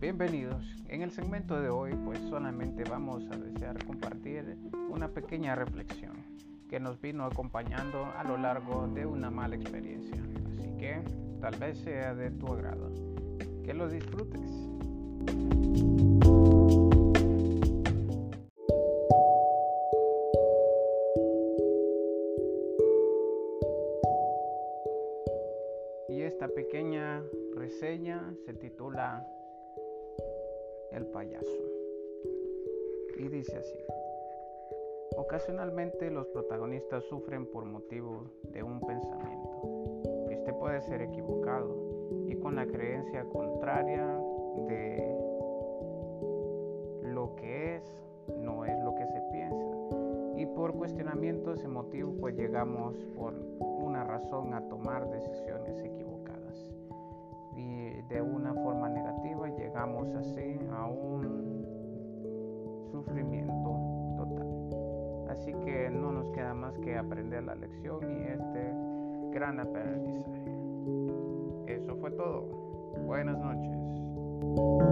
Bienvenidos. En el segmento de hoy pues solamente vamos a desear compartir una pequeña reflexión que nos vino acompañando a lo largo de una mala experiencia. Así que tal vez sea de tu agrado. Que lo disfrutes. Y esta pequeña reseña se titula El payaso. Y dice así. Ocasionalmente los protagonistas sufren por motivo de un pensamiento. Este puede ser equivocado y con la creencia contraria de lo que es, no es lo que se piensa. Y por cuestionamientos emotivos pues llegamos por una razón a tomar decisiones equivocadas. Así a un sufrimiento total. Así que no nos queda más que aprender la lección y este gran aprendizaje. Eso fue todo. Buenas noches.